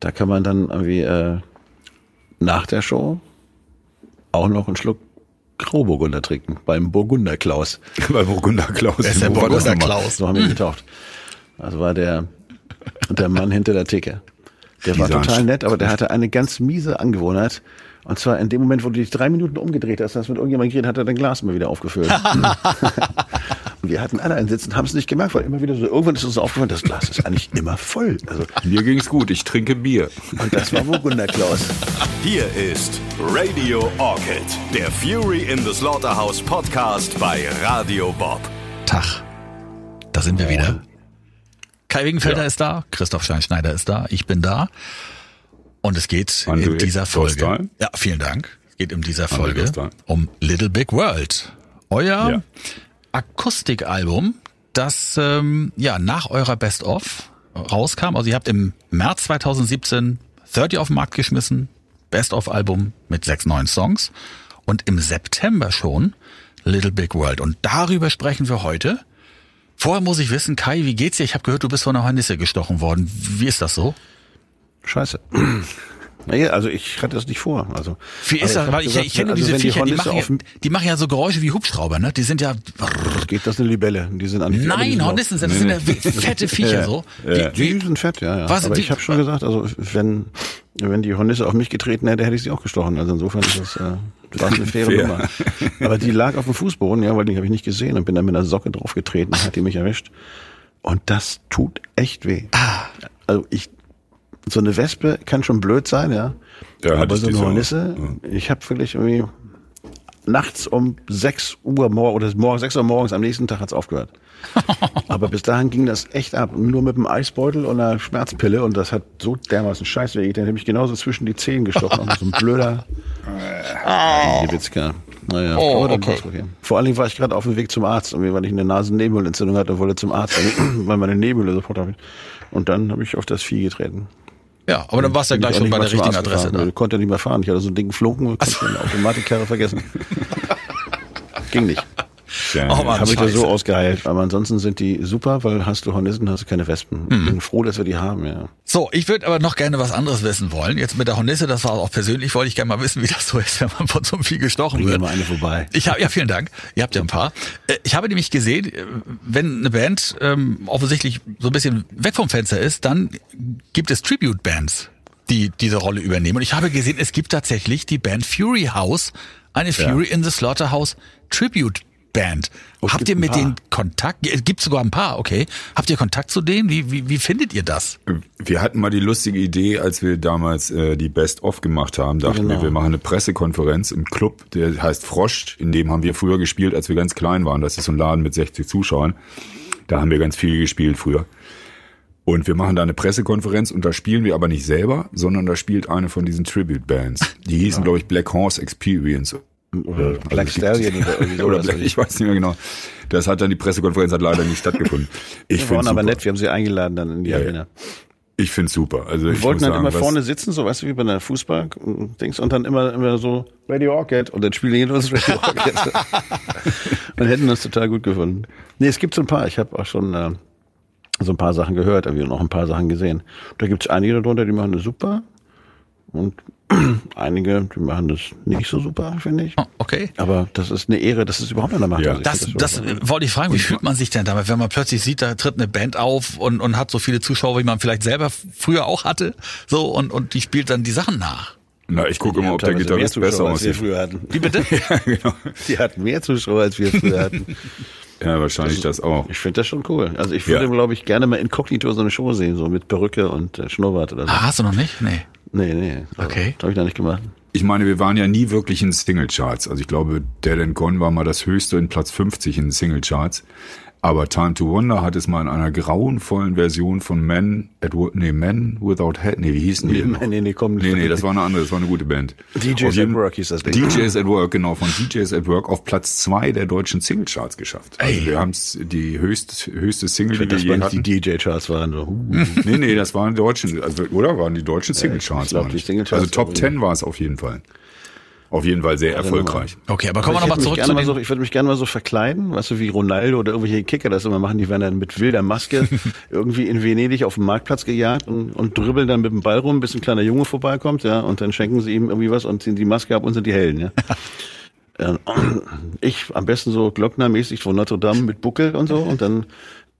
Da kann man dann irgendwie äh, nach der Show auch noch einen Schluck Grauburgunder trinken. Beim Burgunder Klaus. Bei Burgunder Klaus. Wer ist der Burgunder? Klaus? So haben wir ihn getauft. Also war der, der Mann hinter der Theke. Der war total nett, aber der hatte eine ganz miese Angewohnheit. Und zwar in dem Moment, wo du dich drei Minuten umgedreht hast, hast mit irgendjemandem geredet, hat er dein Glas immer wieder aufgefüllt. und wir hatten alle einen Sitz und haben es nicht gemerkt, weil immer wieder so, irgendwann ist uns aufgefallen, das Glas ist eigentlich immer voll. Also, Mir ging's gut, ich trinke Bier. und das war Burgunder Klaus. Hier ist Radio Orchid, der Fury in the Slaughterhouse Podcast bei Radio Bob. Tag. Da sind wir wieder. Kai Wegenfelder ist da, Christoph Scheinschneider ist da, ich bin da. Und es geht André in dieser Folge. Dostal. Ja, vielen Dank. Es geht in dieser Folge um Little Big World. Euer Ja. Akustikalbum, das ähm, ja nach eurer Best of rauskam. Also ihr habt im März 2017 30 auf den Markt geschmissen, Best of Album mit sechs neuen Songs und im September schon Little Big World. Und darüber sprechen wir heute. Vorher muss ich wissen, Kai, wie geht's dir? Ich habe gehört, du bist von einer Hornisse gestochen worden. Wie ist das so? Scheiße. Naja, also ich hatte das nicht vor. Also, Wie ist das? Weil ich, ich kenne diese also wenn Viecher, die, Hornisse machen ja, die machen ja so Geräusche wie Hubschrauber, ne? Die sind ja. geht das eine Libelle. Die sind aber die Nein, sind Hornissen sind, das sind ja fette Viecher so. Ja. Wie, Die sind fett, ja. ja. Was- Aber ich habe schon gesagt, also wenn wenn die Hornisse auf mich getreten hätte, hätte ich sie auch gestochen. Also insofern ist das, äh, das war eine faire Fair. Nummer. Aber die lag auf dem Fußboden, ja, weil die habe ich nicht gesehen und bin dann mit einer Socke draufgetreten, hat die mich erwischt. Und das tut echt weh. Ah. Also ich so eine Wespe kann schon blöd sein, ja. Ja, hatte aber ich so eine. Hornisse, ich habe wirklich irgendwie nachts um 6 Uhr mor oder morgens 6 Uhr morgens am nächsten Tag hat's aufgehört. Aber bis dahin ging das echt ab. Nur mit einem Eisbeutel und einer Schmerzpille und das hat so dermaßen scheiße wehgetan. Der hat mich genauso zwischen die Zehen gestochen. Und so ein blöder Witzka. Naja, Oh, dann okay. Vor allen Dingen war ich gerade auf dem Weg zum Arzt, weil ich eine Nasennebenhöhlenentzündung hatte und wollte zum Arzt, weil meine Nebenhöhle sofort auf. Und dann habe ich auf das Vieh getreten. Ja, aber dann warst du ja gleich schon bei der richtigen Adresse gefahren, da. Ich konnte nicht mehr fahren. Ich hatte so einen dicken Flunken und konnte eine Automatikkarre vergessen. Ging nicht. Ja, Oh Mann, Habe ich da so ausgeheilt. Aber ansonsten sind die super, weil hast du Hornissen, hast du keine Wespen. Mhm. Bin froh, dass wir die haben, ja. So, ich würde aber noch gerne was anderes wissen wollen. Jetzt mit der Hornisse, das war auch persönlich, wollte ich gerne mal wissen, wie das so ist, wenn man von so einem Vieh gestochen Bring wird. mal eine vorbei. Ich habe ja vielen Dank. Ihr habt ja ein paar. Äh, Ich habe nämlich gesehen, äh, wenn eine Band ähm, offensichtlich so ein bisschen weg vom Fenster ist, dann gibt es Tribute Bands, die diese Rolle übernehmen. Und ich habe gesehen, es gibt tatsächlich die Band Fury House, eine Fury in the Slaughterhouse Tribute Band. Oh, Habt ihr mit denen Kontakt? Es gibt sogar ein paar, okay. Habt ihr Kontakt zu denen? Wie, wie, wie findet ihr das? Wir hatten mal die lustige Idee, als wir damals äh, die Best-of gemacht haben, dachten Genau. wir, wir machen eine Pressekonferenz im Club, der heißt Frosch, in dem haben wir früher gespielt, als wir ganz klein waren. Das ist so ein Laden mit 60 Zuschauern. Da haben wir ganz viel gespielt früher. Und wir machen da eine Pressekonferenz und da spielen wir aber nicht selber, sondern da spielt eine von diesen Tribute-Bands. Die hießen, glaube ich, Black Horse Experience. Oder Black Stallion oder irgendwie Oder. Black, ich weiß nicht mehr genau. Das hat dann, die Pressekonferenz hat leider nicht stattgefunden. Ich Die waren aber nett, wir haben sie eingeladen dann in die Ja, ja. Arena. Ich finde super. Also Wir ich wollten dann sagen, immer vorne sitzen, so weißt du, wie bei einer Fußball-Dings und dann immer, immer so Radio Orchid und dann spielen uns Radio Orchid. und hätten das total gut gefunden. Nee, es gibt so ein paar. Ich habe auch schon äh, so ein paar Sachen gehört, aber noch ein paar Sachen gesehen. Da gibt es einige darunter, die machen das super und einige, die machen das nicht so super, finde ich. Oh, okay. Aber das ist eine Ehre, dass es überhaupt einer macht. Ja. Also Das, das äh, wollte ich fragen, wie fühlt man sich denn damit, wenn man plötzlich sieht, da tritt eine Band auf und, und hat so viele Zuschauer, wie man vielleicht selber früher auch hatte, so und, und die spielt dann die Sachen nach. Na, ich gucke immer, ob der Gitarrist besser Zuschauer, als wir aussieht. früher hatten. Wie bitte? ja, genau. Die hatten mehr Zuschauer, als wir früher hatten. ja, wahrscheinlich das auch. Ich finde das schon cool. Also ich würde, Ja. glaube ich, gerne mal inkognito so eine Show sehen, so mit Perücke und äh, Schnurrbart oder so. Ah, hast du noch nicht? Nee. Nee, nee. Also, Okay. Das habe ich noch nicht gemacht. Ich meine, wir waren ja nie wirklich in Singlecharts. Also ich glaube, Dead and Gone war mal das höchste in Platz 50 in Singlecharts. Aber Time to Wonder hat es mal in einer grauenvollen Version von Men at Work, nee, Men Without Head, nee, wie hießen die? Nee, nee, nee, komm. Nee, nee, das war eine andere, das war eine gute Band. DJs Auf at Work hieß das Ding. DJs at Work, genau, von DJs at Work auf Platz zwei der deutschen Singlecharts geschafft. Also Ey. wir haben es die höchst, höchste Single, die wir je waren hatten. die DJ-Charts waren so. Nee, nee, das waren die deutschen, also, oder waren die deutschen Singlecharts? ich glaub, die Singlecharts Also Top 10 war es auf jeden Fall. Auf jeden Fall sehr erfolgreich. Okay, aber kommen wir ich, nochmal zurück zu mal den, so, ich würde mich gerne mal so verkleiden, weißt du, wie Ronaldo oder irgendwelche Kicker das immer machen, die werden dann mit wilder Maske irgendwie in Venedig auf dem Marktplatz gejagt und, und dribbeln dann mit dem Ball rum, bis ein kleiner Junge vorbeikommt, ja, und dann schenken sie ihm irgendwie was und ziehen die Maske ab und sind die Helden, ja. Ich am besten so Glockner-mäßig von Notre Dame mit Buckel und so und dann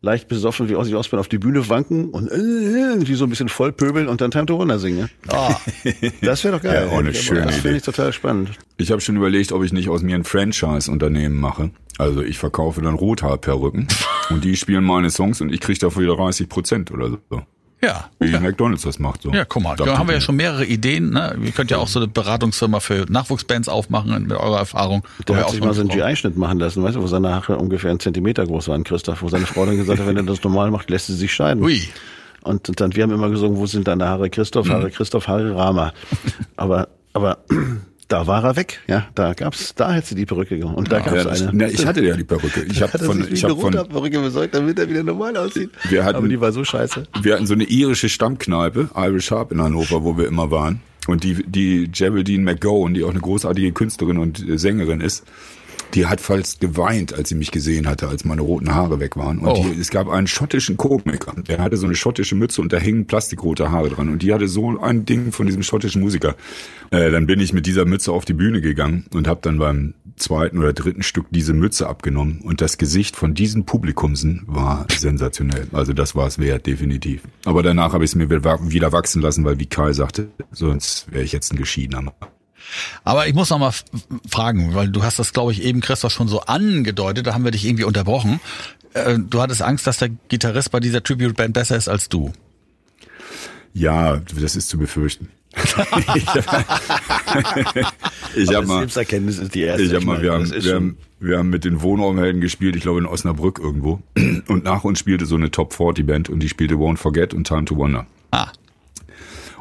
leicht besoffen wie Ozzy Osbourne auf die Bühne wanken und äh, wie so ein bisschen vollpöbeln und dann Time to Wonder singen. ja. Das wäre doch geil. Ja, auch eine schöne Das finde ich total spannend. Ich habe schon überlegt, ob ich nicht aus mir ein Franchise-Unternehmen mache. Also ich verkaufe dann Rothaarperücken und die spielen meine Songs und ich kriege dafür 30 Prozent oder so. Ja. Wie McDonalds das macht. So. Ja, guck mal, da haben wir ja schon mehrere Ideen. Ne? Ihr könnt ja auch so eine Beratungsfirma für Nachwuchsbands aufmachen mit eurer Erfahrung. Der hat auch sich mal so einen. GI-Schnitt machen lassen, weißt du, wo seine Haare ungefähr einen Zentimeter groß waren, Christoph, wo seine Frau dann gesagt hat, wenn er das normal macht, lässt sie sich scheiden. Ui. Und, dann, wir haben immer gesungen, wo sind deine Haare, Christoph, Mhm. Haare, Christoph, Haare, Rama. Aber, aber, da war er weg, ja, da gab's, da hätte sie die Perücke gemacht. Und da gab's Ja, eine. na, ich hatte ja die Perücke. Ich habe von, sich ich eine hab von, Perücke besorgt, damit er wieder normal aussieht. Wir hatten- aber die war so scheiße. wir hatten so eine irische Stammkneipe, Irish Harp in Hannover, wo wir immer waren. Und die, die Geraldine McGowan, die auch eine großartige Künstlerin und äh, Sängerin ist, die hat fast geweint, als sie mich gesehen hatte, als meine roten Haare weg waren. Und Oh. die, es gab einen schottischen Komiker, der hatte so eine schottische Mütze und da hingen plastikrote Haare dran. Und die hatte so ein Ding von diesem schottischen Musiker. Äh, dann bin ich mit dieser Mütze auf die Bühne gegangen und habe dann beim zweiten oder dritten Stück diese Mütze abgenommen. Und das Gesicht von diesen Publikumsen war sensationell. Also das war es wert, definitiv. Aber danach habe ich es mir wieder wachsen lassen, weil wie Kai sagte, sonst wäre ich jetzt ein Geschiedener. Aber ich muss noch mal fragen, weil du hast das, glaube ich, eben Christoph schon so angedeutet, da haben wir dich irgendwie unterbrochen. Äh, Du hattest Angst, dass der Gitarrist bei dieser Tribute-Band besser ist als du. Ja, das ist zu befürchten. ich habe mal, Selbsterkenntnis ist die erste. ich hab mal, meine, wir haben, wir, haben, wir haben mit den Wohnraumhelden gespielt, ich glaube in Osnabrück irgendwo. Und nach uns spielte so eine Top 40 Band und die spielte Won't Forget und Time to Wonder. Ah,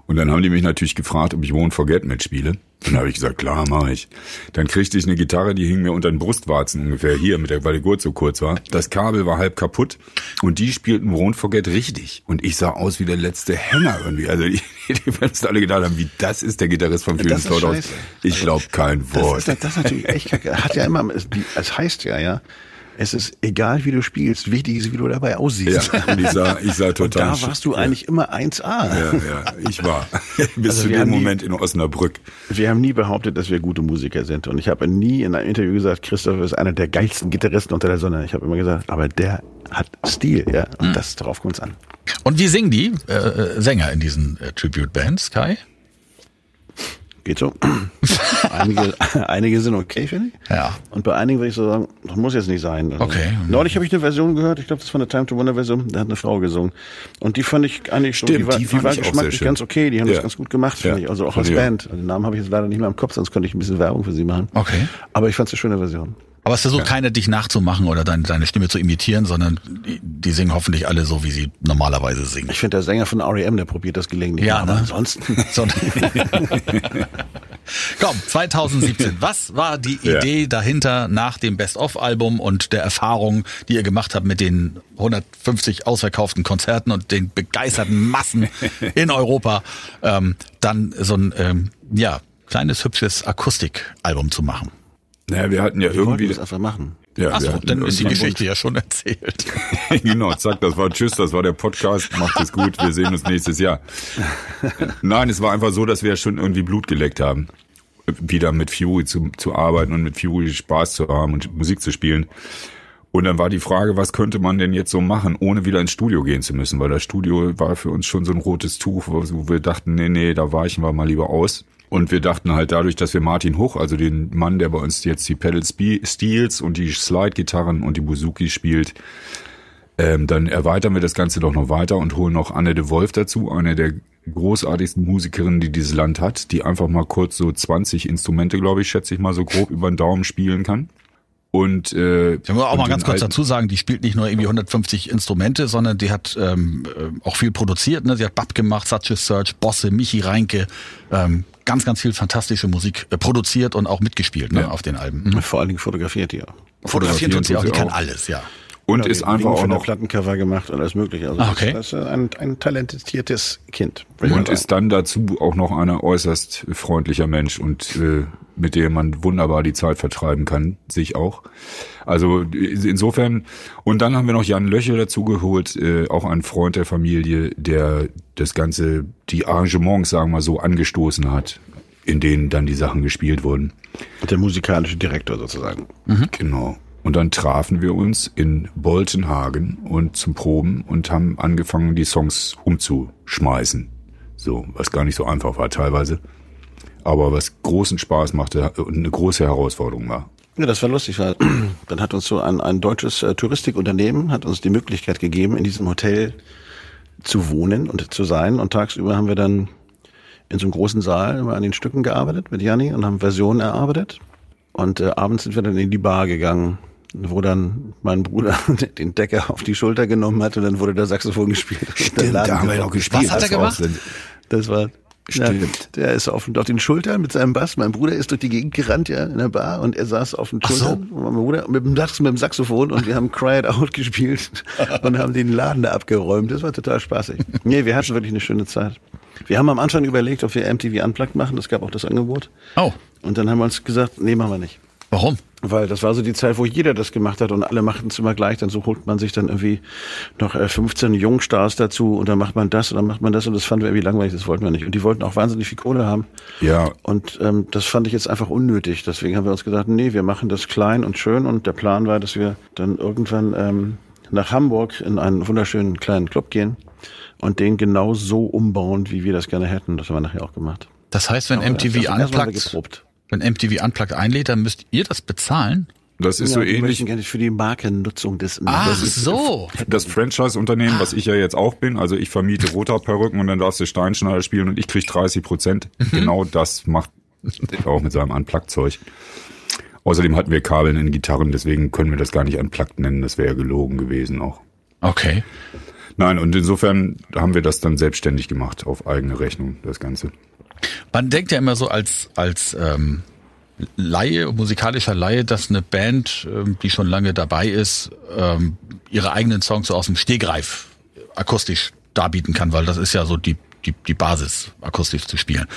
Und dann haben die mich natürlich gefragt, ob ich Won't Forget mitspiele. Dann habe ich gesagt, klar, mache ich. Dann kriegte ich eine Gitarre, die hing mir unter den Brustwarzen ungefähr hier, mit der, weil der Gurt so kurz war. Das Kabel war halb kaputt und die spielten Won't Forget richtig. Und ich sah aus wie der letzte Hänger irgendwie. Also die, die Fans alle gedacht haben, wie das ist der Gitarrist Das ist aus. scheiße. Ich glaube kein Das Wort. ist, das ist natürlich echt kacke. Hat ja immer, es, die, es heißt ja, ja, es ist egal, wie du spielst, wichtig ist, wie du dabei aussiehst. ja, und ich sah, ich sah Und total. da warst du eigentlich immer 1A. Ja, ja, ich war. Bis Also zu dem Moment in Osnabrück. Wir haben nie behauptet, dass wir gute Musiker sind. Und ich habe nie in einem Interview gesagt, Christoph ist einer der geilsten Gitarristen unter der Sonne. Ich habe immer gesagt, aber der hat Stil, ja. Und das darauf kommt's an. und wie singen die äh, äh, Sänger in diesen äh, Tribute-Bands, Kai? Geht so. einige, einige sind okay, finde ich. Ja. Und bei einigen würde ich so sagen, das muss jetzt nicht sein. Also, Okay. Neulich habe ich eine Version gehört, ich glaube, das war eine Time to Wonder Version, da hat eine Frau gesungen. Und die fand ich eigentlich schon, Stimmt, die war, die die war geschmacklich ganz okay, die haben Ja. das ganz gut gemacht, finde Ja, ich. Also auch als auch. Band. Den Namen habe ich jetzt leider nicht mehr im Kopf, sonst könnte ich ein bisschen Werbung für sie machen. Okay. Aber ich fand es eine schöne Version. Aber es versucht keiner, dich nachzumachen oder deine, deine Stimme zu imitieren, sondern die, die singen hoffentlich alle so, wie sie normalerweise singen. Ich finde, der Sänger von R.E.M., der probiert das gelegentlich. Ja, aber ne? ansonsten. So. Komm, 2017. Was war die Ja. Idee dahinter nach dem Best-of-Album und der Erfahrung, die ihr gemacht habt mit den 150 ausverkauften Konzerten und den begeisterten Massen in Europa, ähm, dann so ein ähm, ja kleines hübsches Akustikalbum zu machen? Naja, wir hatten ja Wir irgendwie. das einfach machen. Ja, Achso, hatten dann ist die Geschichte ja schon erzählt. genau, zack, das war Tschüss, das war der Podcast, macht es gut, wir sehen uns nächstes Jahr. Nein, es war einfach so, dass wir schon irgendwie Blut geleckt haben, wieder mit Fury zu, zu arbeiten und mit Fury Spaß zu haben und Musik zu spielen. Und dann war die Frage, was könnte man denn jetzt so machen, ohne wieder ins Studio gehen zu müssen, weil das Studio war für uns schon so ein rotes Tuch, wo wo wir dachten, nee, nee, da weichen wir mal lieber aus. Und wir dachten halt dadurch, dass wir Martin Hoch, also den Mann, der bei uns jetzt die Pedal Steels und die Slide-Gitarren und die Buzuki spielt, ähm, dann erweitern wir das Ganze doch noch weiter und holen noch Anne de Wolf dazu, eine der großartigsten Musikerinnen, die dieses Land hat, die einfach mal kurz so 20 Instrumente, glaube ich, schätze ich mal so grob über den Daumen spielen kann. Und äh, Ich muss auch mal ganz kurz dazu sagen, die spielt nicht nur irgendwie 150 Instrumente, sondern die hat ähm, äh, auch viel produziert. Ne? Sie hat Bab gemacht, Such a Search, Bosse, Michi Reinke, ähm, ganz, ganz viel fantastische Musik äh, produziert und auch mitgespielt ne? Ja. auf den Alben. Mhm. Vor allen Dingen fotografiert die auch. Fotografieren tut sie auch, die kann alles, ja. Und Genau, ist einfach auch noch Plattencover gemacht und alles mögliche. Also Ah, okay. das ist ein, ein talentiertes Kind. Und ist dann dazu auch noch ein äußerst freundlicher Mensch und äh, mit dem man wunderbar die Zeit vertreiben kann, sich auch. Also insofern, und dann haben wir noch Jan Löchel dazu geholt, äh, auch ein Freund der Familie, der das Ganze, die Arrangements, sagen wir mal so, angestoßen hat, in denen dann die Sachen gespielt wurden. der musikalische Direktor sozusagen. Genau. Und dann trafen wir uns in Boltenhagen und zum Proben und haben angefangen, die Songs umzuschmeißen. So, was gar nicht so einfach war teilweise. Aber was großen Spaß machte und eine große Herausforderung war. Ja, das war lustig, weil dann hat uns so ein, ein deutsches äh, Touristikunternehmen hat uns die Möglichkeit gegeben, in diesem Hotel zu wohnen und zu sein. Und tagsüber haben wir dann in so einem großen Saal immer an den Stücken gearbeitet mit Janni und haben Versionen erarbeitet. Und äh, abends sind wir dann in die Bar gegangen, wo dann mein Bruder den Decker auf die Schulter genommen hat und dann wurde der Saxophon gespielt. Und der Laden gebrochen. gespielt. Was hat er gemacht? Das war Stimmt. Ja, der ist auf, auf den Schultern mit seinem Bass. Mein Bruder ist durch die Gegend gerannt, ja, in der Bar und er saß auf den so. Schultern. Und mein Bruder mit dem, Sax, mit dem Saxophon und wir haben Cry It Out gespielt und haben den Laden da abgeräumt. Das war total spaßig. Nee, wir hatten wirklich eine schöne Zeit. Wir haben am Anfang überlegt, ob wir MTV Unplugged machen. Es gab auch das Angebot. Oh, Und dann haben wir uns gesagt, nee, machen wir nicht. Warum? Weil das war so die Zeit, wo jeder das gemacht hat und alle machten es immer gleich. Dann so holt man sich dann irgendwie noch äh, 15 Jungstars dazu und dann macht man das und dann macht man das und das fanden wir irgendwie langweilig, das wollten wir nicht. Und die wollten auch wahnsinnig viel Kohle haben. Ja, Und ähm, das fand ich jetzt einfach unnötig. Deswegen haben wir uns gesagt, nee, wir machen das klein und schön. Und der Plan war, dass wir dann irgendwann ähm, nach Hamburg in einen wunderschönen kleinen Club gehen und den genau so umbauen, wie wir das gerne hätten. Das haben wir nachher auch gemacht. Das heißt, wenn Aber MTV erst- wir wenn MTV Unplugged einlädt, dann müsst ihr das bezahlen? das ist Ja, so wir ähnlich. möchten gerne für die Markennutzung des Ach das ist- so. Das Franchise-Unternehmen, was ich ja jetzt auch bin, also ich vermiete Roter-Perücken und dann darfst du Steinschneider spielen und ich krieg 30 Prozent. Genau das macht auch mit seinem Unplugged-Zeug. Außerdem hatten wir Kabeln in Gitarren, deswegen können wir das gar nicht Unplugged nennen, das wäre ja gelogen gewesen auch. Okay. Nein, und insofern haben wir das dann selbstständig gemacht, auf eigene Rechnung, das Ganze. Man denkt ja immer so als, als ähm, Laie, musikalischer Laie, dass eine Band, ähm, die schon lange dabei ist, ähm, ihre eigenen Songs so aus dem Stegreif akustisch darbieten kann, weil das ist ja so die, die, die Basis, akustisch zu spielen.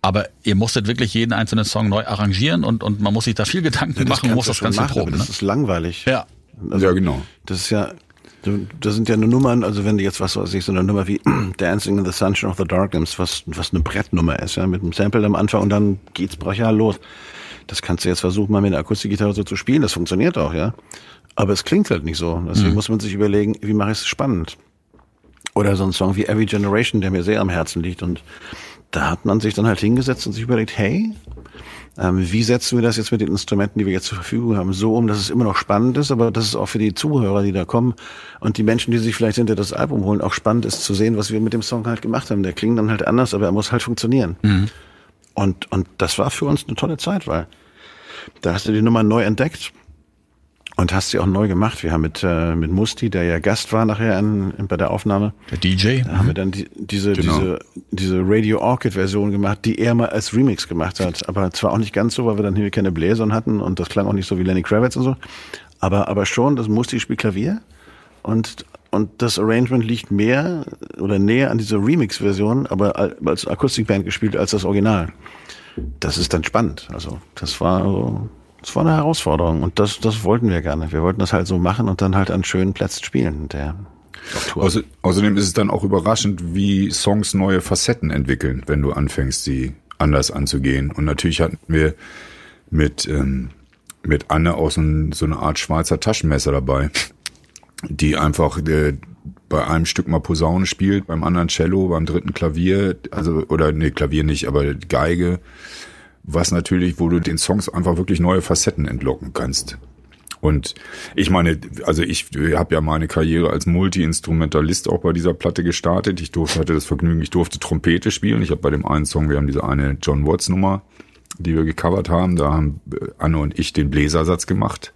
Aber ihr musstet wirklich jeden einzelnen Song neu arrangieren und, und man muss sich da viel Gedanken machen, kannst muss das Ganze machen, aber proben. Ne? Das ist langweilig. Ja. Also, ja, genau. Das ist ja, das sind ja nur Nummern, also wenn du jetzt was weiß ich, so eine Nummer wie Dancing in the Sunshine of the Dark nimmst, was, was eine Brettnummer ist, ja, mit einem Sample am Anfang und dann geht's brachial los. Das kannst du jetzt versuchen, mal mit einer Akustikgitarre so zu spielen, das funktioniert auch, ja. Aber es klingt halt nicht so. Deswegen muss man sich überlegen, wie mache ich es spannend? Oder so ein Song wie Every Generation, der mir sehr am Herzen liegt. Und da hat man sich dann halt hingesetzt und sich überlegt, hey, wie setzen wir das jetzt mit den Instrumenten, die wir jetzt zur Verfügung haben, so um, dass es immer noch spannend ist, aber dass es auch für die Zuhörer, die da kommen und die Menschen, die sich vielleicht hinter das Album holen, auch spannend ist zu sehen, was wir mit dem Song halt gemacht haben. Der klingt dann halt anders, aber er muss halt funktionieren. Und, und das war für uns eine tolle Zeit, weil da hast du die Nummer neu entdeckt und hast sie auch neu gemacht. Wir haben mit, äh, mit Musti, der ja Gast war nachher in, bei der Aufnahme, Der DJ. da haben wir dann die, diese, Genau. diese, diese Radio Orchid Version gemacht, die er mal als Remix gemacht hat. Aber zwar auch nicht ganz so, weil wir dann hier keine Bläsern hatten und das klang auch nicht so wie Lenny Kravitz und so. Aber, aber schon, das Musti spielt Klavier und, und das Arrangement liegt mehr oder näher an dieser Remix-Version, aber al- als Akustikband gespielt als das Original. Das ist dann spannend. Also, das war, so- das war eine Herausforderung und das, das wollten wir gerne. Wir wollten das halt so machen und dann halt an schönen Plätzen spielen. Der. Außer, außerdem ist es dann auch überraschend, wie Songs neue Facetten entwickeln, wenn du anfängst, sie anders anzugehen. Und natürlich hatten wir mit, ähm, mit Anne auch so, so eine Art Schweizer Taschenmesser dabei, die einfach äh, bei einem Stück mal Posaune spielt, beim anderen Cello, beim dritten Klavier, also oder nee, Klavier nicht, aber Geige, was natürlich, wo du den Songs einfach wirklich neue Facetten entlocken kannst. Und ich meine, also ich habe ja meine Karriere als Multi-Instrumentalist auch bei dieser Platte gestartet. Ich durfte, hatte das Vergnügen, ich durfte Trompete spielen. Ich habe bei dem einen Song, wir haben diese eine John Watts Nummer, die wir gecovert haben, da haben äh, Anne und ich den Bläsersatz gemacht.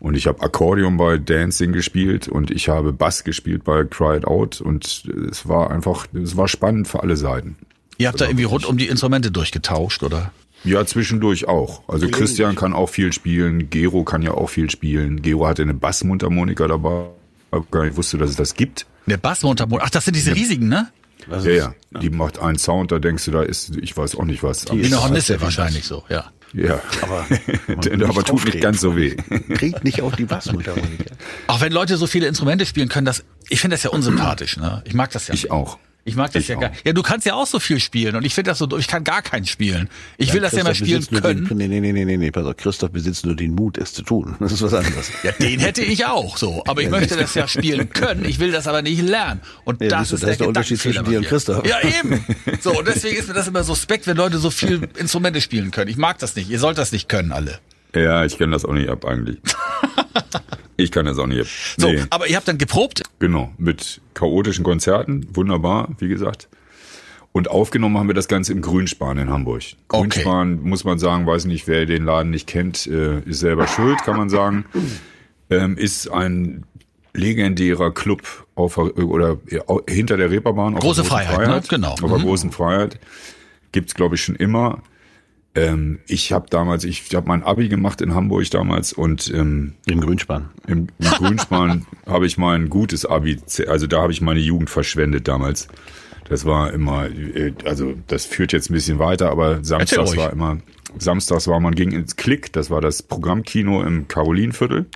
Und ich habe Akkordeon bei Dancing gespielt und ich habe Bass gespielt bei Cry It Out und es war einfach, es war spannend für alle Seiten. Ihr habt da irgendwie rund um die Instrumente durchgetauscht, oder? Ja, zwischendurch auch. Also Christian kann auch viel spielen, Gero kann ja auch viel spielen. Gero hatte eine Bassmundharmonika dabei. Ich gar nicht wusste, dass es das gibt. Der Bassmundharmonika. Ach, das sind diese riesigen, ne? Was Ja, ist- ja. Die macht einen Sound, da denkst du, da ist, ich weiß auch nicht was. Wie ist eine Hornisse wahrscheinlich so, ja. Ja, Aber, aber, aber tut nicht ganz so weh. Kriegt nicht auf die Bassmundharmonika. Auch wenn Leute so viele Instrumente spielen können, das, ich finde das ja unsympathisch, ne? Ich mag das ja. Ich nicht. auch. Ich mag das Ich ja auch. gar Ja, du kannst ja auch so viel spielen und ich finde das so, ich kann gar keinen spielen. Ich will das ja mal spielen können. Den, nee, nee, nee, nee, nee, nee, pass auf. Christoph besitzt nur den Mut, es zu tun. Das ist was anderes. Ja, den hätte ich auch so. Aber ich möchte das ja spielen können. Ich will das aber nicht lernen. Und Ja, das siehst du, ist das der, ist der Unterschied zwischen dir und Christoph. Ja, eben. So, und deswegen ist mir das immer suspekt, wenn Leute so viel Instrumente spielen können. Ich mag das nicht. Ihr sollt das nicht können, alle. Ja, ich kann das auch nicht ab eigentlich. Ich kann das auch nicht ab. So, Nee, aber ihr habt dann geprobt. genau. Mit chaotischen Konzerten, wunderbar, wie gesagt. Und aufgenommen haben wir das Ganze im Grünspan in Hamburg. Okay. Grünspan, muss man sagen, weiß nicht, wer den Laden nicht kennt, äh, ist selber schuld, kann man sagen. Ähm, ist ein legendärer Club auf, der- oder hinter der Reeperbahn. auf der Große Großen Freiheit, ne? Genau. Auf der Mhm. großen Freiheit. Gibt's glaube ich, schon immer. Ähm, ich habe damals, ich habe mein Abi gemacht in Hamburg damals und ähm, Im Grünspan. im, im Grünspan habe ich mal ein gutes Abi, also da habe ich meine Jugend verschwendet damals. Das war immer, äh, also das führt jetzt ein bisschen weiter, aber samstags war immer, samstags war man ging ins Klick, das war das Programmkino im Karolinviertel.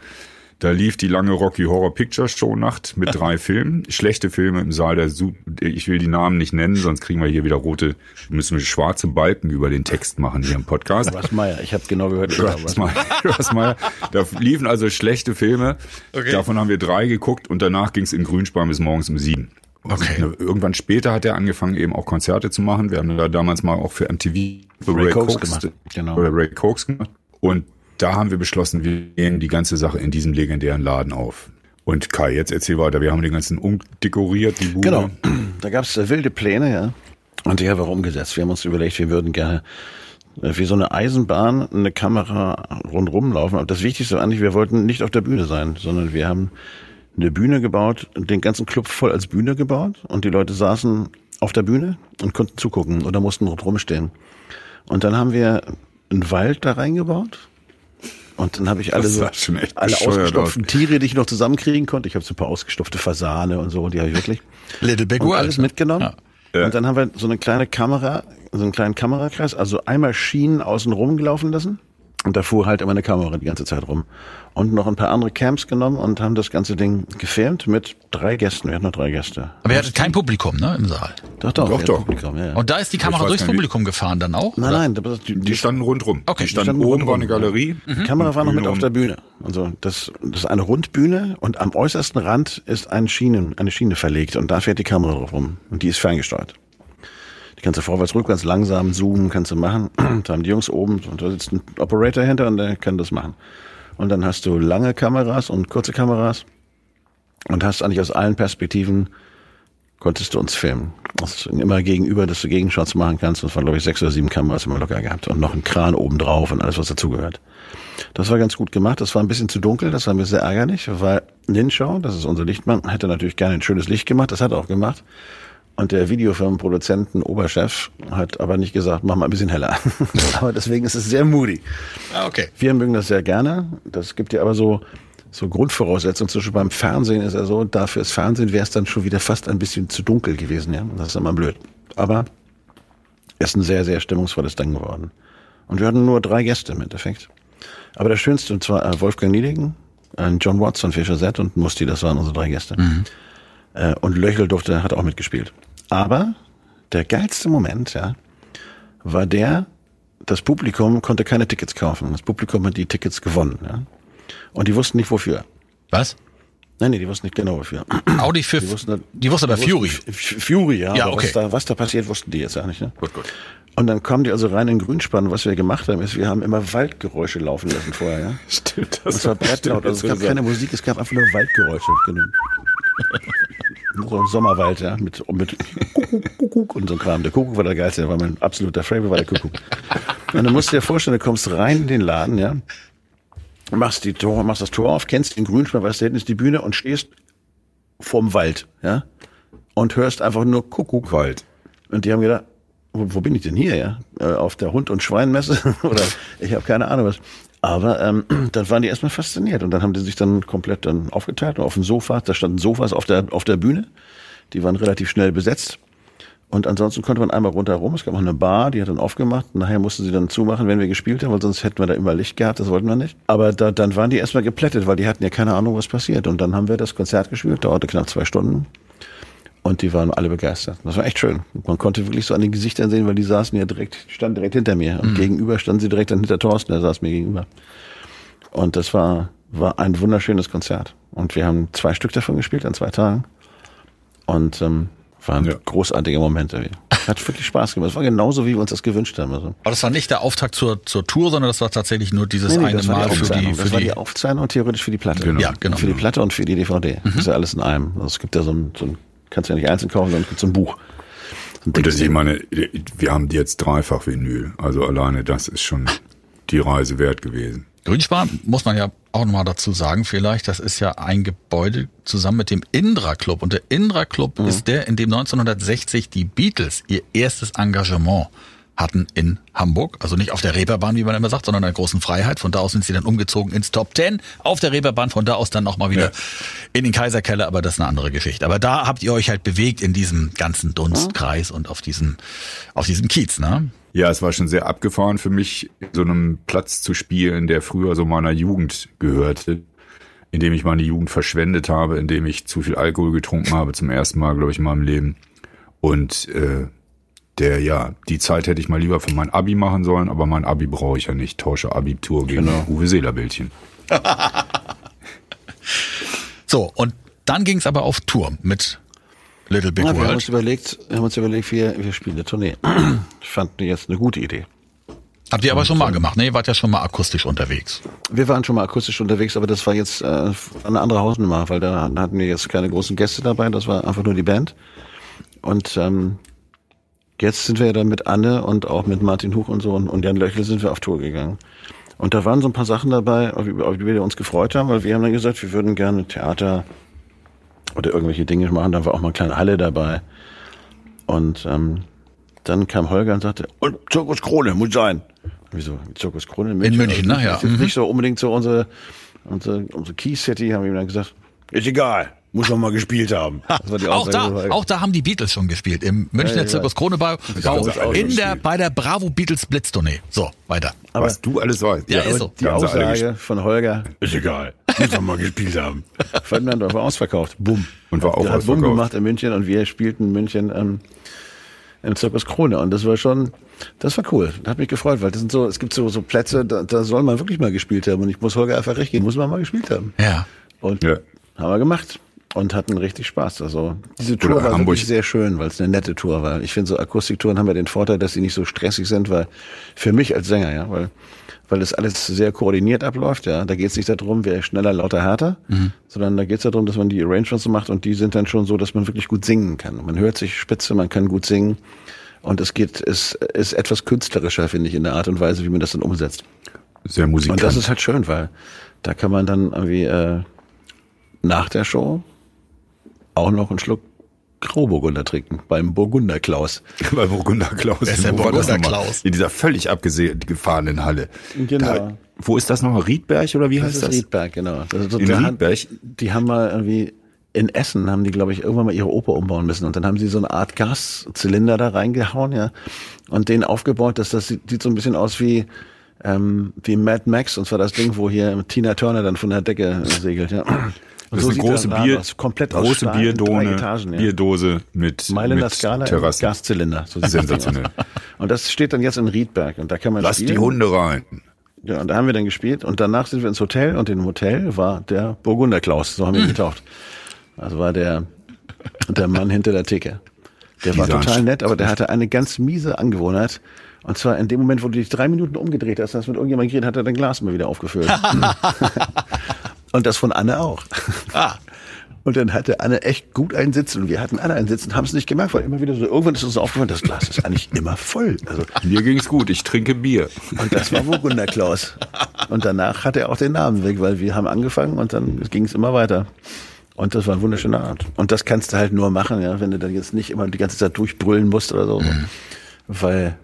Da lief die lange Rocky Horror Picture Show Nacht mit drei Filmen. Schlechte Filme im Saal der Su Ich will die Namen nicht nennen, sonst kriegen wir hier wieder rote, müssen wir schwarze Balken über den Text machen hier im Podcast. Was Meier, ich habe genau gehört. Meyer. Da liefen also schlechte Filme. Okay. Davon haben wir drei geguckt und danach ging es in Grünspan bis morgens um sieben. Okay. Und irgendwann später hat er angefangen, eben auch Konzerte zu machen. Wir haben da damals mal auch für MTV für Ray Cokes gemacht. Genau. Oder Ray Cokes gemacht. Und da haben wir beschlossen, wir nehmen die ganze Sache in diesem legendären Laden auf. Und Kai, jetzt erzähl weiter. Wir haben den ganzen umdekoriert, die Bude. Genau. Da gab es wilde Pläne, ja. Und die haben wir umgesetzt. Wir haben uns überlegt, wir würden gerne äh, wie so eine Eisenbahn eine Kamera rundrum laufen. Aber das Wichtigste war eigentlich, wir wollten nicht auf der Bühne sein, sondern wir haben eine Bühne gebaut, den ganzen Club voll als Bühne gebaut und die Leute saßen auf der Bühne und konnten zugucken oder mussten rumstehen. Und dann haben wir einen Wald da reingebaut. Und dann habe ich alle so alle ausgestopften Tiere, die ich noch zusammenkriegen konnte. Ich habe so ein paar ausgestopfte Fasane und so, und die habe ich wirklich Little Big und World. alles mitgenommen. Ja. Und dann haben wir so eine kleine Kamera, so einen kleinen Kamerakreis, also einmal Schienen außen rum gelaufen lassen. Und da fuhr halt immer eine Kamera die ganze Zeit rum. Und noch ein paar andere Camps genommen und haben das ganze Ding gefilmt mit drei Gästen. Wir hatten noch drei Gäste. Aber ihr hattet kein Publikum, ne, im Saal. Doch, doch. Doch, doch. Publikum, ja, ja. Und da ist die Kamera durchs gar nicht. Publikum gefahren dann auch? nein, oder? nein, das, die, Die die, standen rundrum. Okay. Die standen Die standen oben, war eine rundrum. Galerie. die Kamera war noch mit auf der Bühne. Also das, das ist eine Rundbühne und am äußersten Rand ist eine Schiene, eine Schiene verlegt und da fährt die Kamera drauf rum. Und die ist ferngesteuert. Kannst du vorwärts, rückwärts, langsam zoomen, kannst du machen. Da haben die Jungs oben, und da sitzt ein Operator hinter und der kann das machen. Und dann hast du lange Kameras und kurze Kameras und hast eigentlich aus allen Perspektiven konntest du uns filmen. Das ist immer gegenüber, dass du Gegenshots machen kannst. Das waren, glaube ich, sechs oder sieben Kameras immer locker gehabt und noch ein Kran oben drauf und alles, was dazugehört. Das war ganz gut gemacht. Das war ein bisschen zu dunkel. Das war mir sehr ärgerlich, weil Ninschau, das ist unser Lichtmann, hätte natürlich gerne ein schönes Licht gemacht. Das hat er auch gemacht. Und der Videofilmproduzenten, Oberchef, hat aber nicht gesagt, mach mal ein bisschen heller. aber deswegen ist es sehr moody. Ah, okay. Wir mögen das sehr gerne. Das gibt ja aber so, so Grundvoraussetzungen. Zum Beispiel beim Fernsehen ist ja so, dafür ist Fernsehen wäre es dann schon wieder fast ein bisschen zu dunkel gewesen, ja. Das ist immer blöd. Aber ist ein sehr, sehr stimmungsvolles Ding geworden. Und wir hatten nur drei Gäste im Endeffekt. Aber der schönste, und zwar äh, Wolfgang Niedigen, John Watts von Fischer Z und Musti, das waren unsere drei Gäste. Äh, und Löchel durfte, hat auch mitgespielt. Aber der geilste Moment, ja, war der, das Publikum konnte keine Tickets kaufen. Das Publikum hat die Tickets gewonnen, ja. Und die wussten nicht wofür. Was? Nein, nee, die wussten nicht genau wofür. Audi für, Die wussten, die wusste aber die Fury. wussten Fury, ja. Ja, okay. was, da, was da passiert, wussten die jetzt ja nicht. Ne? Gut, gut. Und dann kamen die also rein in Grünspann. Was wir gemacht haben, ist, wir haben immer Waldgeräusche laufen lassen vorher. Ja? Stimmt, Das war brettlaut. Also es gab keine Musik, es gab einfach nur Waldgeräusche. Genau. Ein Sommerwald, ja, mit, mit Kuckuck, Kuckuck und so Kram. Der Kuckuck war der geilste, der war mein absoluter Favorite, war der Kuckuck. Und dann musst du dir vorstellen, du kommst rein in den Laden, ja, machst die Tor, machst das Tor auf, kennst den Grünspann, weißt du, hinten ist die Bühne und stehst vorm Wald, ja, und hörst einfach nur Kuckuck. Wald. Und die haben gedacht, wo, wo bin ich denn hier, ja? Äh, Auf der Hund- und Schweinmesse? Oder ich habe keine Ahnung was. Aber ähm, dann waren die erstmal fasziniert und dann haben die sich dann komplett dann aufgeteilt und auf dem Sofa, da standen Sofas auf der, auf der Bühne, die waren relativ schnell besetzt. Und ansonsten konnte man einmal rundherum, es gab auch eine Bar, die hat dann aufgemacht. Nachher mussten sie dann zumachen, wenn wir gespielt haben, weil sonst hätten wir da immer Licht gehabt, das wollten wir nicht. Aber da, dann waren die erstmal geplättet, weil die hatten ja keine Ahnung, was passiert. Und dann haben wir das Konzert gespielt, dauerte knapp zwei Stunden. Und die waren alle begeistert. Das war echt schön. Man konnte wirklich so an den Gesichtern sehen, weil die saßen ja direkt, standen direkt hinter mir. Und gegenüber standen sie direkt dann hinter Thorsten, der saß mir gegenüber. Und das war, war ein wunderschönes Konzert. Und wir haben zwei Stück davon gespielt an zwei Tagen. Und ähm, waren Ja. großartige Momente. Hat wirklich Spaß gemacht. Es war genauso, wie wir uns das gewünscht haben. Also. Aber das war nicht der Auftakt zur, zur Tour, sondern das war tatsächlich nur dieses Nee, nee, eine Mal die für die, für das war die. Aufzeichnung theoretisch für die Platte. Genau. Ja, genau. Für die Platte und für die DVD. Das ist ja alles in einem. Also es gibt ja so ein, so ein kannst ja nicht einzeln kaufen, sondern gibt so ein Buch. Ein Und das, ich meine, wir haben jetzt dreifach Vinyl. Also alleine das ist schon die Reise wert gewesen. Grünspan muss man ja auch nochmal dazu sagen, vielleicht, das ist ja ein Gebäude zusammen mit dem Indra Club. Und der Indra Club Mhm. ist der, in dem 1960 die Beatles ihr erstes Engagement hatten in Hamburg. Also nicht auf der Reeperbahn, wie man immer sagt, sondern in der großen Freiheit. Von da aus sind sie dann umgezogen ins Top Ten auf der Reeperbahn. Von da aus dann nochmal wieder Ja. in den Kaiserkeller. Aber das ist eine andere Geschichte. Aber da habt ihr euch halt bewegt in diesem ganzen Dunstkreis und auf diesem, auf diesem Kiez, ne? Ja, es war schon sehr abgefahren für mich, so einem Platz zu spielen, der früher so meiner Jugend gehörte, in dem ich meine Jugend verschwendet habe, in dem ich zu viel Alkohol getrunken habe, zum ersten Mal, glaube ich, in meinem Leben. Und äh, der, ja, die Zeit hätte ich mal lieber für mein Abi machen sollen, aber mein Abi brauche ich ja nicht. Tausche Abitur gegen Uwe Seelerbildchen. So, und dann ging es aber auf Tour mit Little Big Ja, wir haben World. uns überlegt, wir haben uns überlegt, wir, wir spielen eine Tournee. Ich fand jetzt eine gute Idee. Habt ihr aber schon mal gemacht, ne? Ihr wart ja schon mal akustisch unterwegs. Wir waren schon mal akustisch unterwegs, aber das war jetzt äh, eine andere Hausnummer, weil da hatten wir jetzt keine großen Gäste dabei, das war einfach nur die Band. Und ähm, jetzt sind wir ja dann mit Anne und auch mit Martin Huch und so und, und Jan Löchel sind wir auf Tour gegangen. Und da waren so ein paar Sachen dabei, auf die, wir uns gefreut haben, weil wir haben dann gesagt, wir würden gerne Theater oder irgendwelche Dinge machen. Da war auch mal eine kleine Halle dabei. Und ähm, dann kam Holger und sagte, und Zirkus Krone muss sein. Wieso? Zirkus Krone in München? München, Also ne? Ja. Nicht, nicht, nicht so unbedingt so unsere, unsere, unsere Key City, haben wir ihm dann gesagt, ist egal, muss man mal gespielt haben. Auch da, auch da haben die Beatles schon gespielt. Im Münchner Ja, ja, Zirkus Kronebau. In der, bei der Bravo Beatles Blitztournee. So, weiter. Aber- Was du alles weißt. Ja, ist so. Die Aussage von Holger, Ist egal. Muss man mal gespielt haben. Ferdinand war ausverkauft. Bumm. Und war auch Der hat Bumm ausverkauft. gemacht in München und wir spielten in München ähm, im Zirkus Krone. Und das war schon, das war cool. Hat mich gefreut, weil das sind so, es gibt so, so Plätze, da, da soll man wirklich mal gespielt haben. Und ich muss Holger einfach recht geben, muss man mal gespielt haben. Ja. Und Ja. haben wir gemacht. Und hatten richtig Spaß. Also diese Tour Oder war Hamburg. wirklich sehr schön, weil es eine nette Tour war. Ich finde so Akustiktouren haben ja den Vorteil, dass sie nicht so stressig sind, weil für mich als Sänger, ja, weil weil das alles sehr koordiniert abläuft, ja. Da geht es nicht darum, wer schneller, lauter, härter, sondern da geht es darum, dass man die Arrangements so macht und die sind dann schon so, dass man wirklich gut singen kann. Man hört sich spitze, man kann gut singen und es geht, es ist etwas künstlerischer, finde ich, in der Art und Weise, wie man das dann umsetzt. Sehr Und musikant. das ist halt schön, weil da kann man dann irgendwie äh, nach der Show auch noch einen Schluck Grauburgunder trinken beim Burgunder Klaus. Bei Burgunder Klaus. Wer ist der Burgunder? Klaus? In dieser völlig abgefahrenen Halle. Genau. Da, wo ist das nochmal? Riedberg oder wie Das heißt ist das? Riedberg, genau. Das ist so, In Riedberg? Die haben mal irgendwie in Essen haben die, glaube ich, irgendwann mal ihre Oper umbauen müssen. Und dann haben sie so eine Art Gaszylinder da reingehauen, ja, und den aufgebaut, dass das sieht, sieht so ein bisschen aus wie ähm, wie Mad Max, und zwar das Ding, wo hier Tina Turner dann von der Decke segelt, ja. Das so ist eine große Bier, aus, komplett aus große drei Bierdone, Etagen, ja. Bierdose mit, Mailänder Skala Terrassen. Gaszylinder. So aus. Sensationell. Und das steht dann jetzt in Riedberg und da kann man Lass spielen. die Hunde rein. Ja, und da haben wir dann gespielt und danach sind wir ins Hotel und im Hotel war der Burgunder Klaus, so haben wir ihn getauft. Also war der, der Mann hinter der Theke. Der war total nett, aber der hatte eine ganz miese Angewohnheit. Und zwar in dem Moment, wo du dich drei Minuten umgedreht hast, hast mit irgendjemand geredet, hat er dein Glas mal wieder aufgefüllt. und das von Anne auch. Ah. Und dann hatte Anne echt gut einen Sitz und wir hatten alle einen Sitz und haben es nicht gemerkt, weil immer wieder so, irgendwann ist uns aufgefallen, das Glas ist eigentlich immer voll. Also, Mir ging's gut, ich trinke Bier. und das war Burgunder Klaus. Und danach hat er auch den Namen weg, weil wir haben angefangen und dann ging es immer weiter. Und das war eine wunderschöne Art. Und das kannst du halt nur machen, ja, wenn du dann jetzt nicht immer die ganze Zeit durchbrüllen musst oder so. weil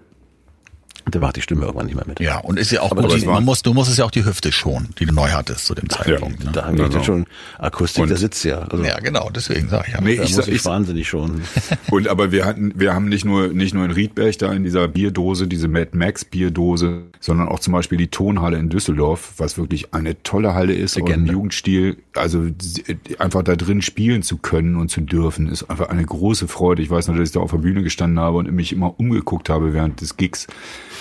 da macht die Stimme irgendwann nicht mehr mit. Ja, und ist ja auch Aber gut, die, man muss, du musst es ja auch die Hüfte schonen, die du neu hattest zu dem Zeitpunkt. ne? Da haben wir Genau. schon Akustik, Und- da sitzt ja. Also, Ja, genau, deswegen sage ich ja. Nee, da ich, muss ich ich, wahnsinnig schon. Und aber wir hatten, wir haben nicht nur nicht nur in Riedberg da in dieser Bierdose, diese Mad Max Bierdose, sondern auch zum Beispiel die Tonhalle in Düsseldorf, was wirklich eine tolle Halle ist und im Legende. Jugendstil. Also einfach da drin spielen zu können und zu dürfen, ist einfach eine große Freude. Ich weiß noch, dass ich da auf der Bühne gestanden habe und mich immer umgeguckt habe während des Gigs,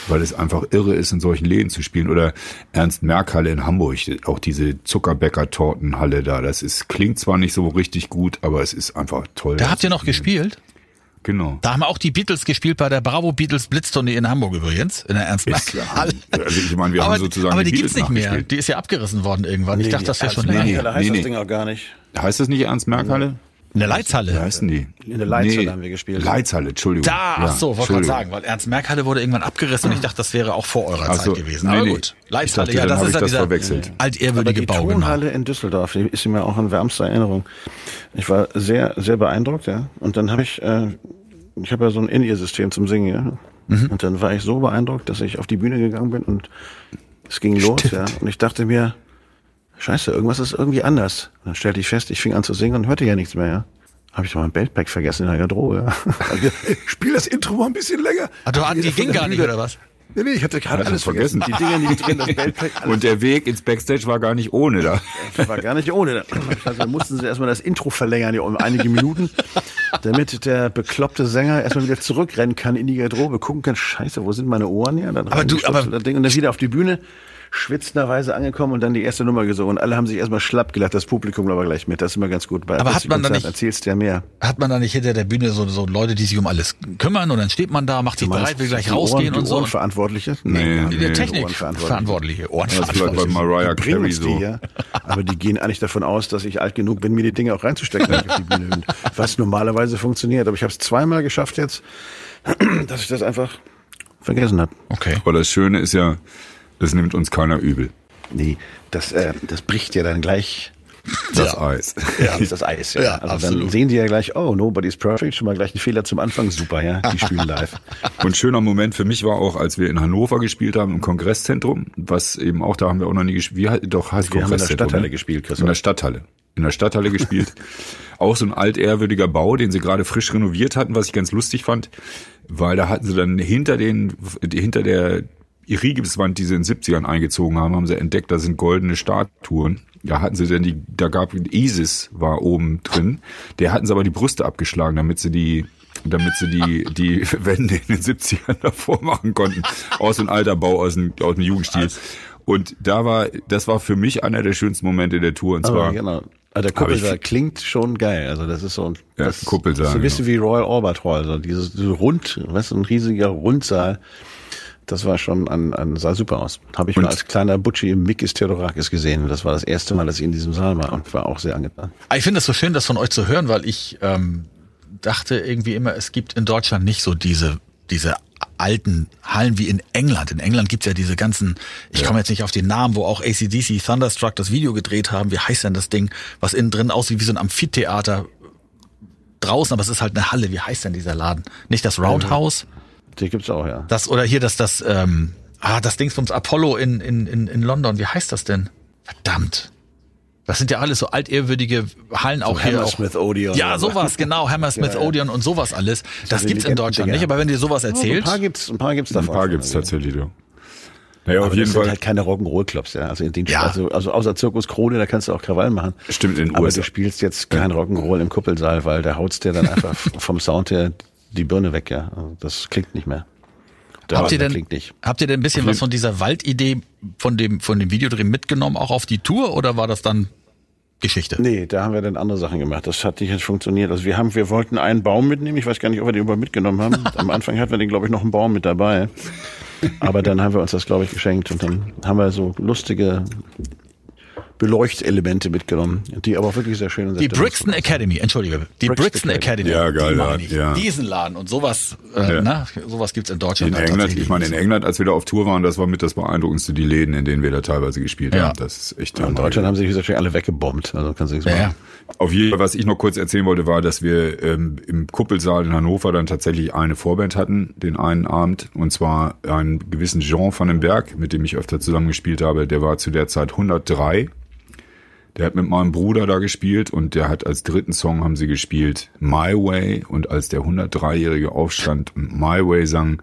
weil es einfach irre ist, in solchen Läden zu spielen. Oder Ernst Merck Halle in Hamburg, auch diese Zuckerbäcker-Tortenhalle da. Das ist klingt zwar nicht so richtig gut, aber es ist einfach toll. Da habt ihr noch gespielt? Genau. Da haben auch die Beatles gespielt bei der Bravo Beatles Blitztournee in Hamburg übrigens, in der ernst Ist- halle Also ich meine, wir aber, haben sozusagen aber die die gibt's Beatles nicht mehr. Die ist ja abgerissen worden irgendwann. ich dachte, das wäre schon nee, länger. nee, da heißt Nee, das nee. Ding auch gar nicht. Heißt das nicht Ernst-Merck-Halle? In der Leitzhalle. Wie heißen die? In der Leitzhalle haben wir gespielt. Leitzhalle, Entschuldigung. Da, ach so, wollte gerade sagen, weil Ernst Merck Halle wurde irgendwann abgerissen und ich dachte, das wäre auch vor eurer Ach Zeit so, gewesen. nee, Aber nee. gut. Ich Leitzhalle, dachte, ja, das ist ich ja das dieser verwechselt. Aber altehrwürdige die Bau, genau. Tonhalle in Düsseldorf, die ist mir auch in wärmster Erinnerung. Ich war sehr, sehr beeindruckt, ja. Und dann habe ich, äh, ich habe ja so ein In-Ear-System zum Singen, ja. Mhm. Und dann war ich so beeindruckt, dass ich auf die Bühne gegangen bin und es ging los, ja. Und ich dachte mir, scheiße, irgendwas ist irgendwie anders. Und dann stellte ich fest, ich fing an zu singen und hörte ja nichts mehr, ja. Habe ich doch mein Beltpack vergessen in der Garderobe, ja. Spiel das Intro mal ein bisschen länger. Ah, du, die ging gar nicht, oder was? Nee, nee, ich hatte gerade du alles vergessen. vergessen? Die Dinger nicht drin, das Beltpack, Und der Weg ins Backstage war gar nicht ohne da. Das war gar nicht ohne. Also da mussten sie erstmal das Intro verlängern, ja, um einige Minuten, damit der bekloppte Sänger erstmal wieder zurückrennen kann in die Garderobe, gucken kann, scheiße, wo sind meine Ohren? Ja, dann Aber du- aber- das Ding und dann wieder auf die Bühne, schwitzenderweise angekommen und dann die erste Nummer gesungen. Und alle haben sich erstmal schlapp gelacht, das Publikum aber gleich mit. Das ist immer ganz gut. Bei Aber hat man da Akustikkonzerten nicht- Erzählst du ja mehr. Hat man da nicht hinter der Bühne so, so Leute, die sich um alles kümmern und dann steht man da, macht sich bereit, will gleich die rausgehen Ohren, und die so. Ohrenverantwortliche? Nee, nee. Der die Technik Ohrenverantwortliche. verantwortliche, Das bleibt bei Ohrenverantwortliche. Mariah Carey so. die, ja. Aber die gehen eigentlich davon aus, dass ich alt genug bin, mir die Dinge auch reinzustecken. Was normalerweise funktioniert. Aber ich habe es zweimal geschafft jetzt, dass ich das einfach vergessen habe. Okay. Aber das Schöne ist ja, das nimmt uns keiner übel. Nee, das, äh, das bricht ja dann gleich Das Ja. Eis. ja. das Eis. Ja. Ja, also absolut. dann sehen die ja gleich, oh, nobody's perfect, schon mal gleich ein Fehler zum Anfang, super, ja, die spielen live. Und schöner Moment für mich war auch, als wir in Hannover gespielt haben, im Kongresszentrum, was eben auch, da haben wir auch noch nie gespielt, wie, doch heißt Wir haben in der Kongresszentrum, Stadthalle ne? gespielt, Christoph. In der Stadthalle. In der Stadthalle gespielt. Auch so ein altehrwürdiger Bau, den sie gerade frisch renoviert hatten, was ich ganz lustig fand, weil da hatten sie dann hinter den, hinter der Rigipswand, die sie in den 70ern eingezogen haben, haben sie entdeckt, da sind goldene Statuen. Da hatten sie dann die, da gab Isis war oben drin. Der hatten sie aber die Brüste abgeschlagen, damit sie die, damit sie die, die Wände in den 70ern davor machen konnten. Aus dem alter Bau, aus dem, aus dem Jugendstil. Und da war, das war für mich einer der schönsten Momente der Tour. Und zwar, Aber genau. Also der Kuppelsaal klingt schon geil. Also das ist so ein Ja, das Kuppelsaal, ist so ein bisschen genau. wie Royal Albert Hall, so dieses so rund, du, ein riesiger Rundsaal. Das war schon ein, ein sah super aus. Habe ich Und- mal als kleiner Butschi im Mikis Theodorakis gesehen. Das war das erste Mal, dass ich in diesem Saal war und war auch sehr angetan. Aber Ich finde es so schön, das von euch zu hören, weil ich ähm, dachte irgendwie immer, es gibt in Deutschland nicht so diese, diese alten Hallen wie in England. In England gibt's ja diese ganzen, ich komme jetzt nicht auf den Namen, wo auch ACDC Thunderstruck das Video gedreht haben. Wie heißt denn das Ding, was innen drin aussieht wie so ein Amphitheater draußen, aber es ist halt eine Halle. Wie heißt denn dieser Laden? Nicht das Roundhouse? Die gibt's auch, ja. Das, oder hier das, das, ähm, ah, das Dingsbums Apollo in, in, in, in London. Wie heißt das denn? Verdammt. Das sind ja alles so altehrwürdige Hallen auch hier. Auch. Hammersmith Odeon. Ja, so. sowas, genau. Hammersmith Ja, ja. Odeon und sowas alles. Das sind gibt's in Deutschland Dinger. nicht, aber wenn dir sowas Ja, so erzählt. ein paar gibt's, ein paar gibt's ein davon. paar gibt's tatsächlich, ja. Naja, Aber auf jeden das sind Fall. halt keine Rock'n'Roll-Clubs, ja. Also in den Ja. also, also außer Zirkus Krone, da kannst du auch Krawall machen. Stimmt, in den Aber USA. du spielst jetzt kein Rock'n'Roll im Kuppelsaal, weil da haut's dir dann einfach vom Sound her die Birne weg, ja. Also das klingt nicht mehr. Der Habt ihr denn, klingt nicht. habt ihr denn ein bisschen was von dieser Waldidee von dem, von dem Videodreh mitgenommen, auch auf die Tour, oder war das dann Geschichte? Nee, da haben wir dann andere Sachen gemacht. Das hat nicht funktioniert. Also wir haben, wir wollten einen Baum mitnehmen. Ich weiß gar nicht, ob wir den überhaupt mitgenommen haben. Am Anfang hatten wir den, glaube ich, noch einen Baum mit dabei. Aber dann haben wir uns das, glaube ich, geschenkt. Und dann haben wir so lustige Beleuchtelemente mitgenommen, die aber wirklich sehr schön und sehr Die Brixton Academy, entschuldige, die Brixton Brixton Academy. Ja, geil, die meine ja, ich. ja. Diesen Laden und sowas, äh, Ja. na, sowas gibt's in Deutschland. In halt England, ich meine, in. England, als wir da auf Tour waren, das war mit das beeindruckendste, die Läden, in denen wir da teilweise gespielt Ja. haben. Das ist echt In Deutschland haben sie sich natürlich alle weggebombt. Also kannst du nichts Ja, machen. ja. Auf jeden Fall, was ich noch kurz erzählen wollte, war, dass wir ähm, im Kuppelsaal in Hannover dann tatsächlich eine Vorband hatten, den einen Abend, und zwar einen gewissen Jean van den Berg, mit dem ich öfter zusammengespielt habe. Der war zu der Zeit 103. Der hat mit meinem Bruder da gespielt und der hat als dritten Song haben sie gespielt My Way und als der 103-jährige aufstand und My Way sang,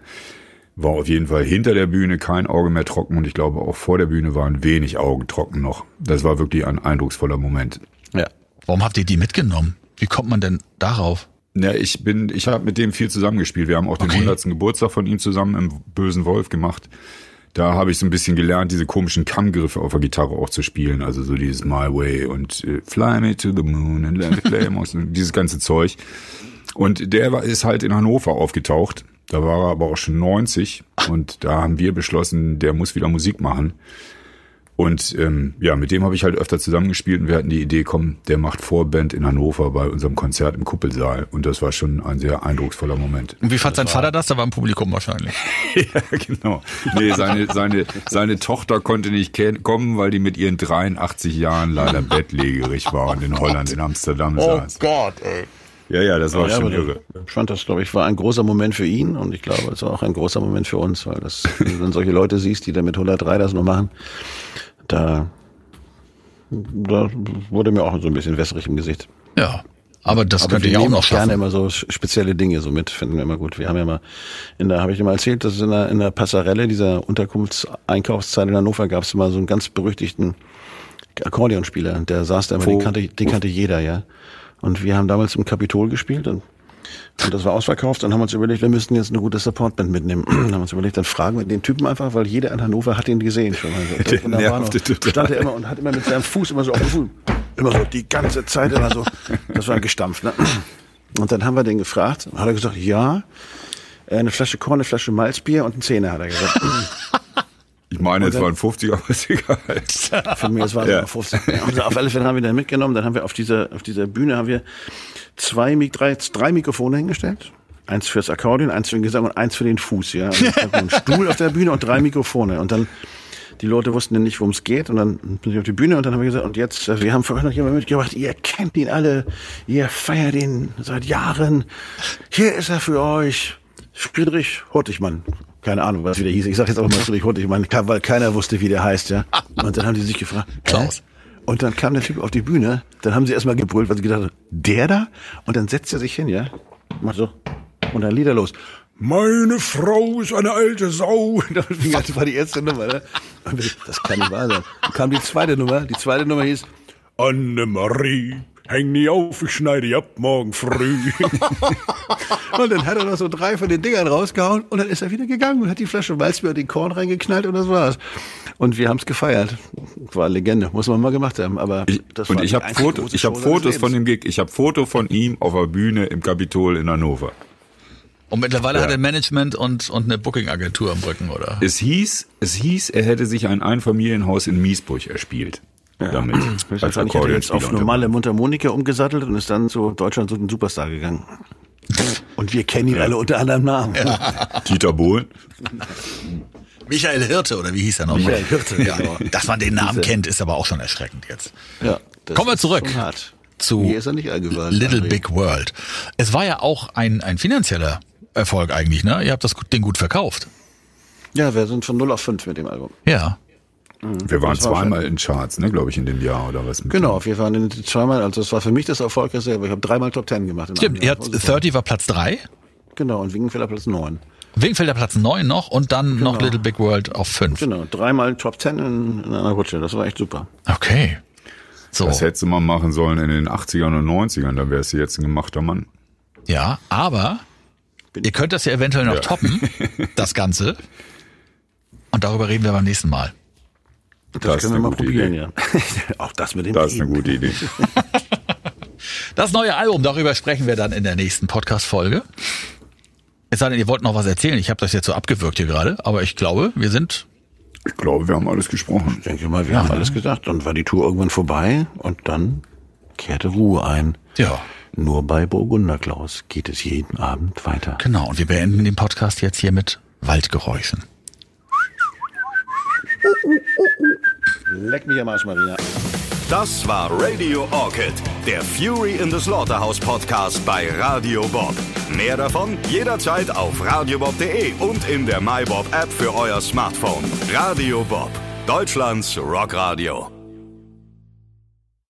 war auf jeden Fall hinter der Bühne kein Auge mehr trocken und ich glaube auch vor der Bühne waren wenig Augen trocken noch. Das war wirklich ein eindrucksvoller Moment. Ja. Warum habt ihr die mitgenommen? Wie kommt man denn darauf? Ja, ich bin, ich habe mit dem viel zusammengespielt. Wir haben auch den Okay. 100. Geburtstag von ihm zusammen im Bösen Wolf gemacht. Da habe ich so ein bisschen gelernt, diese komischen Kammgriffe auf der Gitarre auch zu spielen. Also so dieses My Way und äh, Fly Me to the Moon and Let It Play und dieses ganze Zeug. Und der war, ist halt in Hannover aufgetaucht. Da war er aber auch schon 90 und da haben wir beschlossen, der muss wieder Musik machen. Und ähm, ja, mit dem habe ich halt öfter zusammengespielt und wir hatten die Idee, komm, der macht Vorband in Hannover bei unserem Konzert im Kuppelsaal. Und das war schon ein sehr eindrucksvoller Moment. Und wie fand sein Vater das? Da war im Publikum wahrscheinlich. ja, genau. Nee, seine, seine, seine Tochter konnte nicht kommen, weil die mit ihren 83 Jahren leider bettlägerig war und in Holland, in Amsterdam saß. Gott, ey. Ja, ja, das war Ja, schon irre. Ich fand das, glaube ich, war ein großer Moment für ihn und ich glaube, es war auch ein großer Moment für uns, weil das, wenn du dann solche Leute siehst, die da mit 103 das noch machen, da, da wurde mir auch so ein bisschen wässrig im Gesicht. Ja. Aber das Aber könnt ihr wir ja auch noch gerne schaffen. immer so spezielle Dinge so mit, finden wir immer gut. Wir haben ja mal, in der, habe ich dir mal erzählt, dass es in der, in der Passarelle, dieser Unterkunftseinkaufszeit in Hannover, gab es mal so einen ganz berüchtigten Akkordeonspieler, der saß da immer, den kannte, den kannte jeder, ja. Und wir haben damals im Kapitol gespielt und, und das war ausverkauft. Dann haben wir uns überlegt, wir müssten jetzt eine gute Supportband mitnehmen. Dann haben wir uns überlegt, dann fragen wir den Typen einfach, weil jeder in Hannover hat ihn gesehen schon. Also, Der nervte total. stand er immer und hat immer mit seinem Fuß immer so auf dem Fuß, immer so die ganze Zeit immer so. Das war gestampft, ne? Und dann haben wir den gefragt, und hat er gesagt, ja, äh, eine Flasche Korn, eine Flasche Malzbier und ein Zehner, hat er gesagt. Ich meine, es waren 50, aber ist egal. Für mich, es waren Ja. ja. 15. Ja, und auf alle Fälle haben wir den mitgenommen. Dann haben wir auf dieser, auf dieser Bühne haben wir zwei, drei, drei Mikrofone hingestellt. Eins fürs Akkordeon, eins für den Gesang und eins für den Fuß, ja. Und dann ein Stuhl auf der Bühne und drei Mikrofone. Und dann, die Leute wussten dann nicht, worum es geht. Und dann bin ich auf die Bühne und dann haben wir gesagt, und jetzt, äh, wir haben für euch noch jemanden mitgebracht, ihr kennt ihn alle, ihr feiert ihn seit Jahren. Hier ist er für euch. Friedrich Hurtigmann. Keine Ahnung, was wieder hieß. Ich sage jetzt auch mal Friedrich Hurtigmann, weil keiner wusste, wie der heißt, ja. Und dann haben die sich gefragt, Klaus. Und dann kam der Typ auf die Bühne, dann haben sie erstmal gebrüllt, weil sie gedacht haben, der da? Und dann setzt er sich hin, ja, macht so, und dann Lieder los. Meine Frau ist eine alte Sau. Das war die erste Nummer, ne? Das kann nicht wahr sein. Dann kam die zweite Nummer, die zweite Nummer hieß, Annemarie, häng nie auf, ich schneide die ab morgen früh. und dann hat er noch so drei von den Dingern rausgehauen und dann ist er wieder gegangen und hat die Flasche Malzbier und den Korn reingeknallt und das war's. Und wir haben es gefeiert. War eine Legende, muss man mal gemacht haben. Aber Ich, das und war ich habe Fotos, ich seines Fotos von dem Gig. Ich habe Foto von ihm auf der Bühne im Kapitol in Hannover. Und mittlerweile Ja. hat er Management und, und eine Booking-Agentur am Rücken, oder? Es hieß, es hieß, er hätte sich ein Einfamilienhaus in Miesburg erspielt. Damit. Als Wahrscheinlich hat er jetzt auf normale Mundharmonika umgesattelt und ist dann zu Deutschland so ein Superstar gegangen. Und wir kennen ihn alle unter anderem Namen. Dieter Bohlen. Michael Hirte, oder wie hieß er noch? Michael Hirte, ja. genau. Dass man den Namen kennt, ist aber auch schon erschreckend jetzt. Ja, das Kommen wir zurück zu er. Little André. Big World. Es war ja auch ein, ein finanzieller Erfolg eigentlich, ne? Ihr habt das gut- Ding gut verkauft. Ja, wir sind von 0 auf 5 mit dem Album. Ja. Wir waren war zweimal in Charts, ne, glaube ich, in dem Jahr oder was. Genau, wir waren in zweimal, also es war für mich das erfolgreichste, aber ich habe dreimal Top 10 gemacht. im Stimmt, ihr habt 30 war Platz 3, Genau, und Wingenfelder Platz 9. Wingenfelder Platz 9 noch und dann noch Little Big World auf 5. Genau, dreimal Top 10 in, in einer Rutsche, das war echt super. Okay. So. Das hättest du mal machen sollen in den 80ern und 90ern, dann wärst du jetzt ein gemachter Mann. Ja, aber ihr könnt das ja eventuell noch Ja. toppen, das Ganze. Und darüber reden wir beim nächsten Mal. Das, Das ist können wir eine mal gute probieren, Idee. ja. Auch das mit dem Das ist eine gute Idee. Das neue Album, darüber sprechen wir dann in der nächsten Podcast-Folge. Es sei denn, ihr wollt noch was erzählen. Ich habe das jetzt so abgewürgt hier gerade, aber ich glaube, wir sind Ich glaube, wir haben alles gesprochen. Ich denke mal, wir haben alles gesagt. Dann war die Tour irgendwann vorbei und dann kehrte Ruhe ein. Ja. Nur bei Burgunder Klaus geht es jeden Abend weiter. Genau. Und wir beenden den Podcast jetzt hier mit Waldgeräuschen. Leck mich am Arsch, Marina. Das war Radio Orchid, der Fury in the Slaughterhouse Podcast bei Radio Bob. Mehr davon jederzeit auf radiobob.de und in der MyBob App für euer Smartphone. Radio Bob, Deutschlands Rockradio.